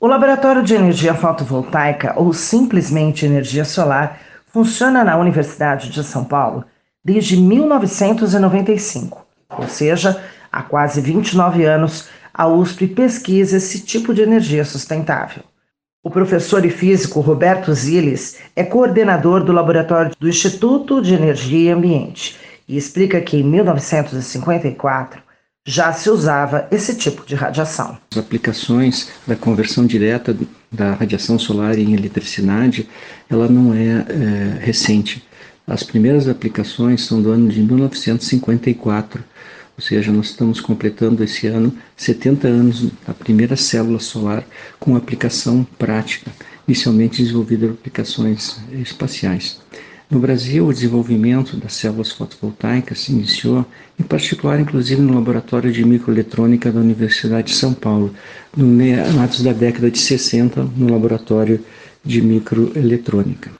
O Laboratório de Energia Fotovoltaica, ou simplesmente Energia Solar, funciona na Universidade de São Paulo desde 1995, ou seja, há quase 29 anos, a USP pesquisa esse tipo de energia sustentável. O professor e físico Roberto Ziles é coordenador do laboratório do Instituto de Energia e Ambiente e explica que em 1954 já se usava esse tipo de radiação. As aplicações da conversão direta da radiação solar em eletricidade, ela não é, é recente. As primeiras aplicações são do ano de 1954, ou seja, nós estamos completando esse ano 70 anos da primeira célula solar com aplicação prática, inicialmente desenvolvida para aplicações espaciais. No Brasil, o desenvolvimento das células fotovoltaicas se iniciou, em particular, inclusive, no laboratório de microeletrônica da Universidade de São Paulo, no meados da década de 60, no laboratório de microeletrônica.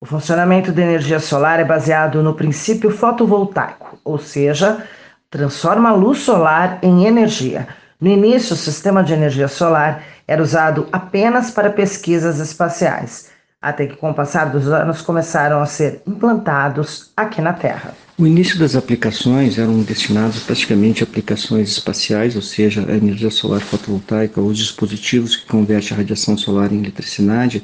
O funcionamento da energia solar é baseado no princípio fotovoltaico, ou seja, transforma a luz solar em energia. No início, o sistema de energia solar era usado apenas para pesquisas espaciais até que, com o passar dos anos, começaram a ser implantados aqui na Terra. O início das aplicações eram destinados praticamente a aplicações espaciais, ou seja, a energia solar fotovoltaica, os dispositivos que convertem a radiação solar em eletricidade,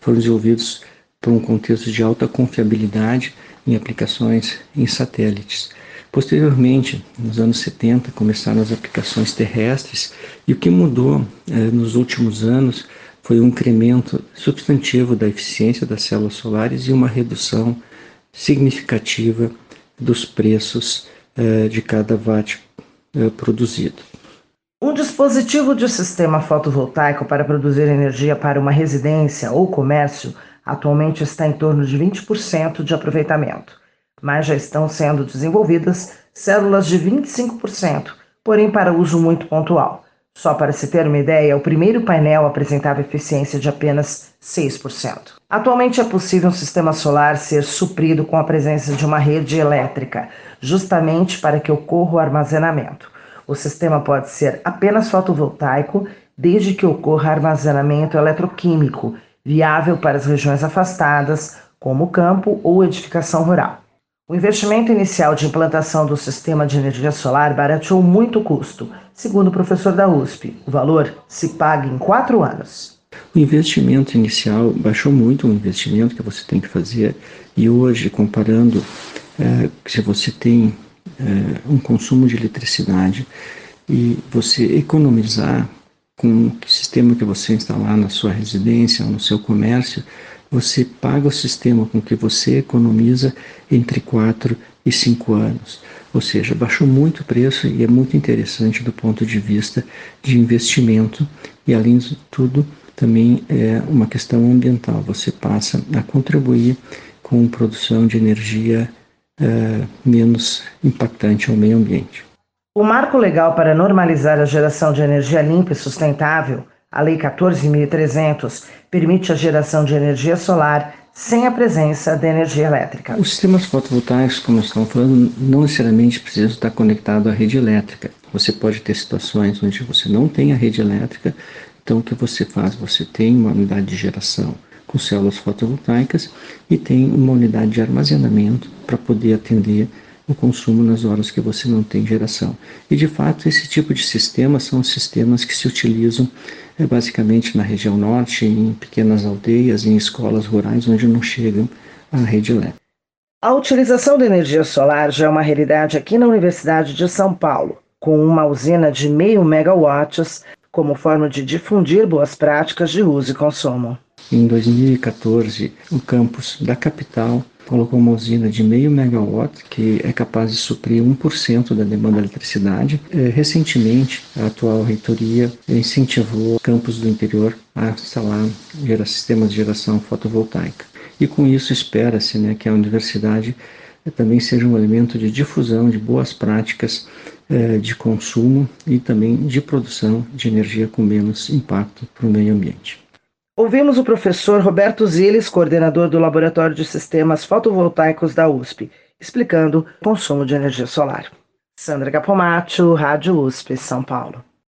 foram desenvolvidos para um contexto de alta confiabilidade em aplicações em satélites. Posteriormente, nos anos 70, começaram as aplicações terrestres e o que mudou eh, nos últimos anos foi um incremento substantivo da eficiência das células solares e uma redução significativa dos preços eh, de cada watt eh, produzido. Um dispositivo de sistema fotovoltaico para produzir energia para uma residência ou comércio atualmente está em torno de 20% de aproveitamento, mas já estão sendo desenvolvidas células de 25%, porém para uso muito pontual. Só para se ter uma ideia, o primeiro painel apresentava eficiência de apenas 6%. Atualmente é possível um sistema solar ser suprido com a presença de uma rede elétrica, justamente para que ocorra o armazenamento. O sistema pode ser apenas fotovoltaico, desde que ocorra armazenamento eletroquímico, viável para as regiões afastadas, como campo ou edificação rural. O investimento inicial de implantação do sistema de energia solar barateou muito o custo, segundo o professor da USP. O valor se paga em quatro anos. O investimento inicial baixou muito o investimento que você tem que fazer e hoje, comparando, é, se você tem é, um consumo de eletricidade e você economizar com o sistema que você instalar na sua residência ou no seu comércio, você paga o sistema com que você economiza entre 4 e 5 anos. Ou seja, baixou muito o preço e é muito interessante do ponto de vista de investimento e, além de tudo, também é uma questão ambiental. Você passa a contribuir com produção de energia é, menos impactante ao meio ambiente. O marco legal para normalizar a geração de energia limpa e sustentável a Lei 14.300 permite a geração de energia solar sem a presença da energia elétrica. Os sistemas fotovoltaicos, como estamos falando, não necessariamente precisam estar conectados à rede elétrica. Você pode ter situações onde você não tem a rede elétrica, então o que você faz? Você tem uma unidade de geração com células fotovoltaicas e tem uma unidade de armazenamento para poder atender o consumo nas horas que você não tem geração. E de fato, esse tipo de sistema são os sistemas que se utilizam é, basicamente na região norte, em pequenas aldeias, em escolas rurais onde não chegam à rede elétrica. A utilização da energia solar já é uma realidade aqui na Universidade de São Paulo, com uma usina de meio megawatts como forma de difundir boas práticas de uso e consumo. Em 2014, o campus da capital colocou uma usina de meio megawatt que é capaz de suprir 1% da demanda de eletricidade. É, recentemente, a atual reitoria incentivou campos do interior a instalar sistemas de geração fotovoltaica. E com isso espera-se né, que a universidade também seja um elemento de difusão de boas práticas é, de consumo e também de produção de energia com menos impacto para o meio ambiente. Ouvimos o professor Roberto Ziles, coordenador do Laboratório de Sistemas Fotovoltaicos da USP, explicando o consumo de energia solar. Sandra Capomatto, Rádio USP, São Paulo.